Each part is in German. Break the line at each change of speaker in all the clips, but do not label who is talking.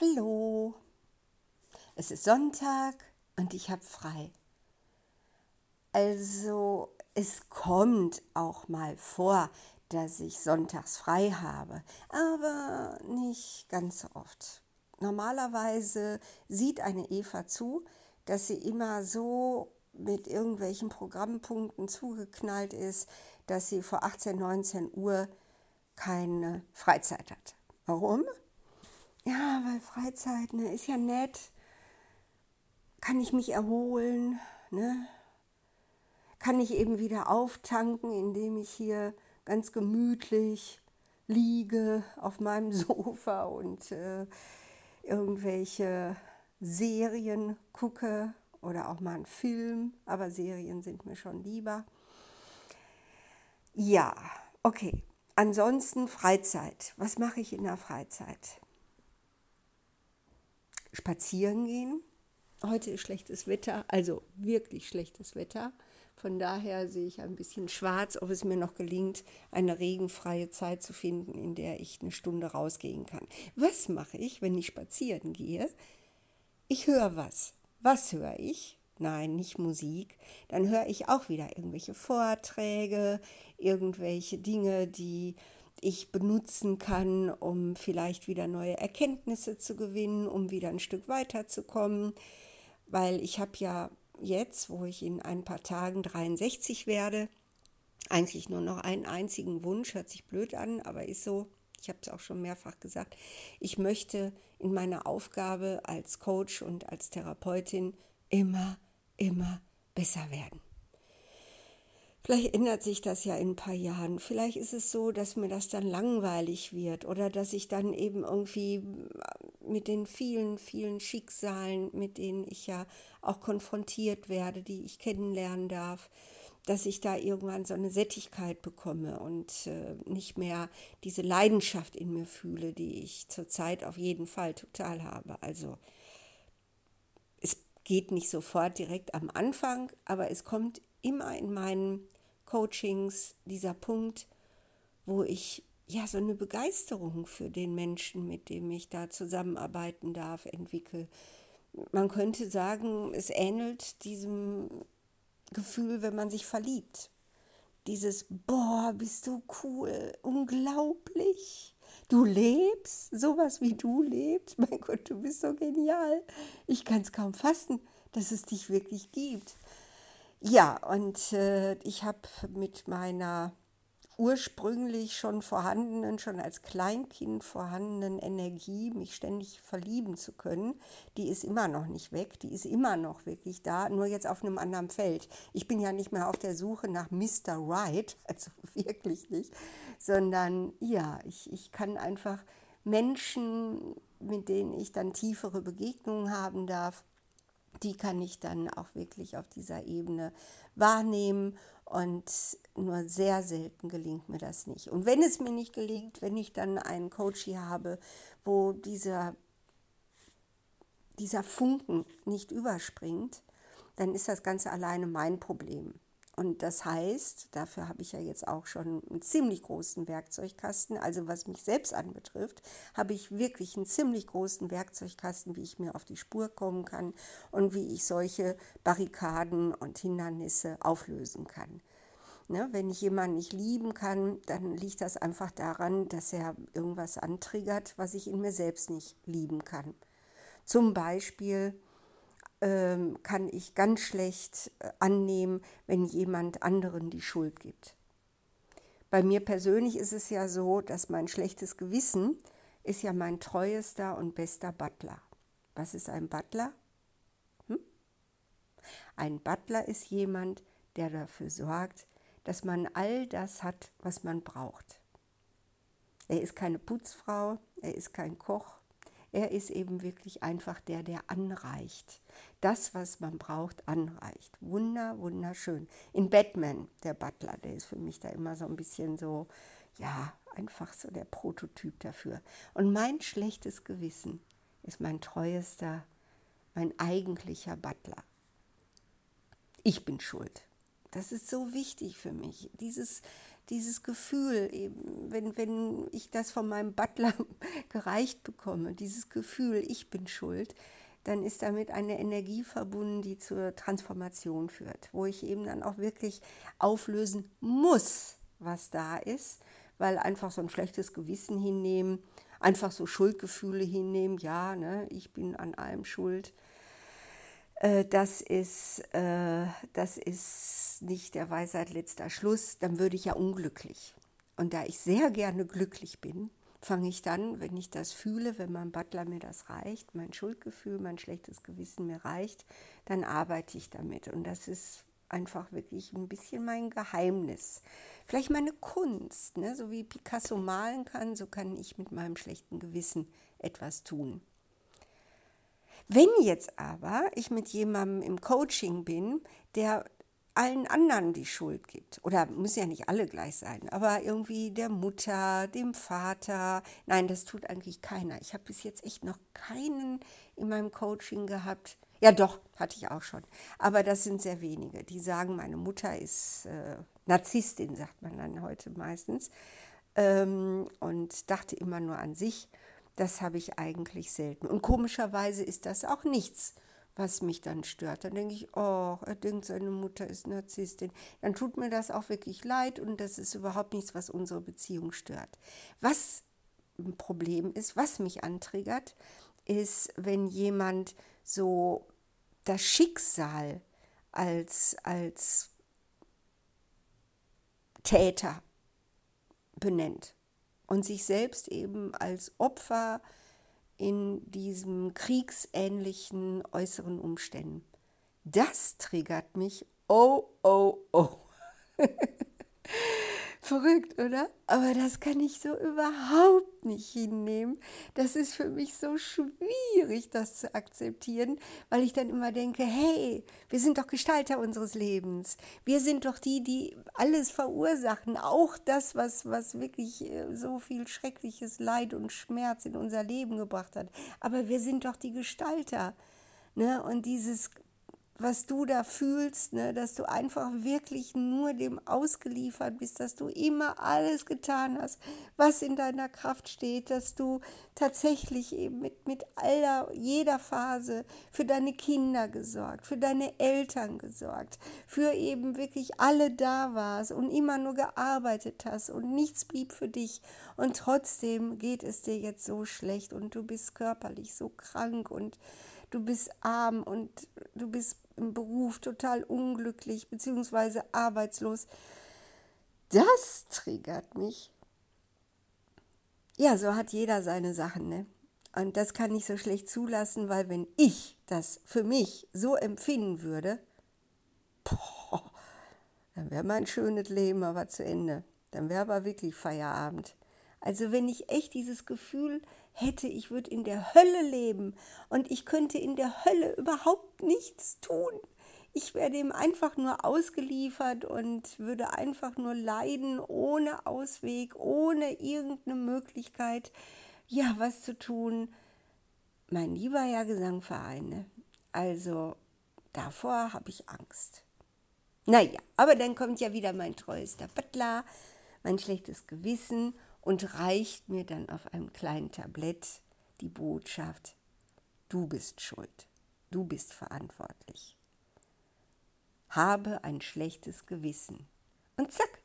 Hallo, es ist Sonntag und ich habe frei. Also es kommt auch mal vor, dass ich sonntags frei habe, aber nicht ganz so oft. Normalerweise sieht eine Eva zu, dass sie immer so mit irgendwelchen Programmpunkten zugeknallt ist, dass sie vor 18, 19 Uhr keine Freizeit hat. Warum? Ja, weil Freizeit ne, ist ja nett. Kann ich mich erholen, ne? Kann ich eben wieder auftanken, indem ich hier ganz gemütlich liege auf meinem Sofa und äh, irgendwelche Serien gucke oder auch mal einen Film, aber Serien sind mir schon lieber. Ja, okay. Ansonsten Freizeit. Was mache ich in der Freizeit? Spazieren gehen. Heute ist schlechtes Wetter, also wirklich schlechtes Wetter. Von daher sehe ich ein bisschen schwarz, ob es mir noch gelingt, eine regenfreie Zeit zu finden, in der ich eine Stunde rausgehen kann. Was mache ich, wenn ich spazieren gehe? Ich höre was. Was höre ich? Nein, nicht Musik. Dann höre ich auch wieder irgendwelche Vorträge, irgendwelche Dinge, die ich benutzen kann, um vielleicht wieder neue Erkenntnisse zu gewinnen, um wieder ein Stück weiterzukommen. Weil ich habe ja jetzt, wo ich in ein paar Tagen 63 werde, eigentlich nur noch einen einzigen Wunsch, hört sich blöd an, aber ist so, ich habe es auch schon mehrfach gesagt, ich möchte in meiner Aufgabe als Coach und als Therapeutin immer, immer besser werden. Vielleicht ändert sich das ja in ein paar Jahren. Vielleicht ist es so, dass mir das dann langweilig wird oder dass ich dann eben irgendwie mit den vielen, vielen Schicksalen, mit denen ich ja auch konfrontiert werde, die ich kennenlernen darf, dass ich da irgendwann so eine Sättigkeit bekomme und äh, nicht mehr diese Leidenschaft in mir fühle, die ich zurzeit auf jeden Fall total habe. Also es geht nicht sofort direkt am Anfang, aber es kommt immer in meinen Coachings dieser Punkt, wo ich ja so eine Begeisterung für den Menschen, mit dem ich da zusammenarbeiten darf, entwickle. Man könnte sagen, es ähnelt diesem Gefühl, wenn man sich verliebt. Dieses, boah, bist du cool, unglaublich. Du lebst, sowas wie du lebst. Mein Gott, du bist so genial. Ich kann es kaum fassen, dass es dich wirklich gibt. Ja, und äh, ich habe mit meiner ursprünglich schon vorhandenen, schon als Kleinkind vorhandenen Energie, mich ständig verlieben zu können, die ist immer noch nicht weg, die ist immer noch wirklich da, nur jetzt auf einem anderen Feld. Ich bin ja nicht mehr auf der Suche nach Mr. Right, also wirklich nicht, sondern ja, ich, ich kann einfach Menschen, mit denen ich dann tiefere Begegnungen haben darf, die kann ich dann auch wirklich auf dieser Ebene wahrnehmen und nur sehr selten gelingt mir das nicht. Und wenn es mir nicht gelingt, wenn ich dann einen Coach hier habe, wo dieser, dieser Funken nicht überspringt, dann ist das Ganze alleine mein Problem. Und das heißt, dafür habe ich ja jetzt auch schon einen ziemlich großen Werkzeugkasten. Also was mich selbst anbetrifft, habe ich wirklich einen ziemlich großen Werkzeugkasten, wie ich mir auf die Spur kommen kann und wie ich solche Barrikaden und Hindernisse auflösen kann. Ne, wenn ich jemanden nicht lieben kann, dann liegt das einfach daran, dass er irgendwas antriggert, was ich in mir selbst nicht lieben kann. Zum Beispiel ähm, kann ich ganz schlecht äh, annehmen, wenn jemand anderen die Schuld gibt. Bei mir persönlich ist es ja so, dass mein schlechtes Gewissen ist ja mein treuester und bester Butler. Was ist ein Butler? Hm? Ein Butler ist jemand, der dafür sorgt, dass man all das hat, was man braucht. Er ist keine Putzfrau, er ist kein Koch, er ist eben wirklich einfach der, der anreicht. Das, was man braucht, anreicht. Wunder, wunderschön. In Batman, der Butler, der ist für mich da immer so ein bisschen so, ja, einfach so der Prototyp dafür. Und mein schlechtes Gewissen ist mein treuester, mein eigentlicher Butler. Ich bin schuld. Das ist so wichtig für mich. Dieses, dieses Gefühl, eben, wenn, wenn ich das von meinem Butler gereicht bekomme, dieses Gefühl, ich bin schuld, dann ist damit eine Energie verbunden, die zur Transformation führt, wo ich eben dann auch wirklich auflösen muss, was da ist, weil einfach so ein schlechtes Gewissen hinnehmen, einfach so Schuldgefühle hinnehmen, ja, ne, ich bin an allem schuld, das ist, äh, das ist nicht der Weisheit letzter Schluss, dann würde ich ja unglücklich. Und da ich sehr gerne glücklich bin, fange ich dann, wenn ich das fühle, wenn mein Butler mir das reicht, mein Schuldgefühl, mein schlechtes Gewissen mir reicht, dann arbeite ich damit. Und das ist einfach wirklich ein bisschen mein Geheimnis. Vielleicht meine Kunst, ne? so wie Picasso malen kann, so kann ich mit meinem schlechten Gewissen etwas tun. Wenn jetzt aber ich mit jemandem im Coaching bin, der allen anderen die Schuld gibt, oder muss ja nicht alle gleich sein, aber irgendwie der Mutter, dem Vater, nein, das tut eigentlich keiner. Ich habe bis jetzt echt noch keinen in meinem Coaching gehabt. Ja, doch, hatte ich auch schon. Aber das sind sehr wenige, die sagen, meine Mutter ist äh, Narzisstin, sagt man dann heute meistens, ähm, und dachte immer nur an sich das habe ich eigentlich selten. Und komischerweise ist das auch nichts, was mich dann stört. Dann denke ich, oh, er denkt, seine Mutter ist Narzisstin. Dann tut mir das auch wirklich leid und das ist überhaupt nichts, was unsere Beziehung stört. Was ein Problem ist, was mich antriggert, ist, wenn jemand so das Schicksal als, als Täter benennt und sich selbst eben als Opfer in diesem kriegsähnlichen äußeren Umständen. Das triggert mich. Oh, oh, oh. Verrückt, oder? Aber das kann ich so überhaupt nicht hinnehmen. Das ist für mich so schwierig, das zu akzeptieren, weil ich dann immer denke, hey, wir sind doch Gestalter unseres Lebens. Wir sind doch die, die alles verursachen, auch das, was, was wirklich äh, so viel schreckliches Leid und Schmerz in unser Leben gebracht hat. Aber wir sind doch die Gestalter. Ne? Und dieses was du da fühlst, ne, dass du einfach wirklich nur dem ausgeliefert bist, dass du immer alles getan hast, was in deiner Kraft steht, dass du tatsächlich eben mit, mit aller, jeder Phase für deine Kinder gesorgt, für deine Eltern gesorgt, für eben wirklich alle da warst und immer nur gearbeitet hast und nichts blieb für dich. Und trotzdem geht es dir jetzt so schlecht und du bist körperlich so krank und du bist arm und du bist im Beruf total unglücklich bzw. arbeitslos. Das triggert mich. Ja, so hat jeder seine Sachen, ne? Und das kann ich so schlecht zulassen, weil wenn ich das für mich so empfinden würde, boah, dann wäre mein schönes Leben aber zu Ende. Dann wäre aber wirklich Feierabend. Also wenn ich echt dieses Gefühl hätte, ich würde in der Hölle leben und ich könnte in der Hölle überhaupt nichts tun. Ich werde ihm einfach nur ausgeliefert und würde einfach nur leiden, ohne Ausweg, ohne irgendeine Möglichkeit, ja, was zu tun. Mein lieber Herr Gesangverein, ne? also davor habe ich Angst. Naja, aber dann kommt ja wieder mein treuester Butler, mein schlechtes Gewissen und reicht mir dann auf einem kleinen Tablett die Botschaft, du bist schuld, du bist verantwortlich. Habe ein schlechtes Gewissen. Und zack,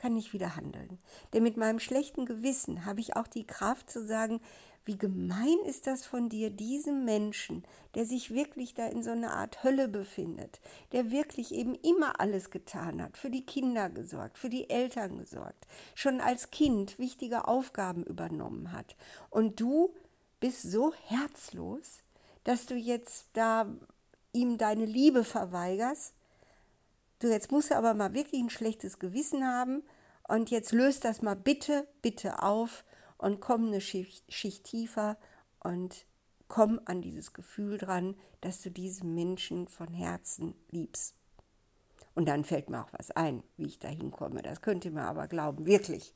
kann ich wieder handeln. Denn mit meinem schlechten Gewissen habe ich auch die Kraft zu sagen, wie gemein ist das von dir, diesem Menschen, der sich wirklich da in so einer Art Hölle befindet, der wirklich eben immer alles getan hat, für die Kinder gesorgt, für die Eltern gesorgt, schon als Kind wichtige Aufgaben übernommen hat. Und du bist so herzlos, dass du jetzt da ihm deine Liebe verweigerst. Du, jetzt musst du aber mal wirklich ein schlechtes Gewissen haben und jetzt löst das mal bitte, bitte auf und komm eine Schicht, Schicht tiefer und komm an dieses Gefühl dran, dass du diesen Menschen von Herzen liebst. Und dann fällt mir auch was ein, wie ich da hinkomme. Das könnt ihr mir aber glauben, wirklich.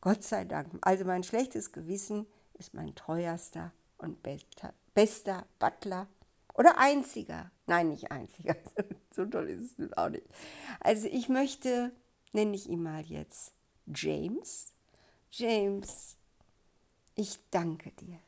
Gott sei Dank. Also mein schlechtes Gewissen ist mein treuerster und bester, bester Butler oder einziger. Nein, nicht einziger. so toll ist es auch nicht. Also ich möchte, nenne ich ihn mal jetzt, James. James, ich danke dir.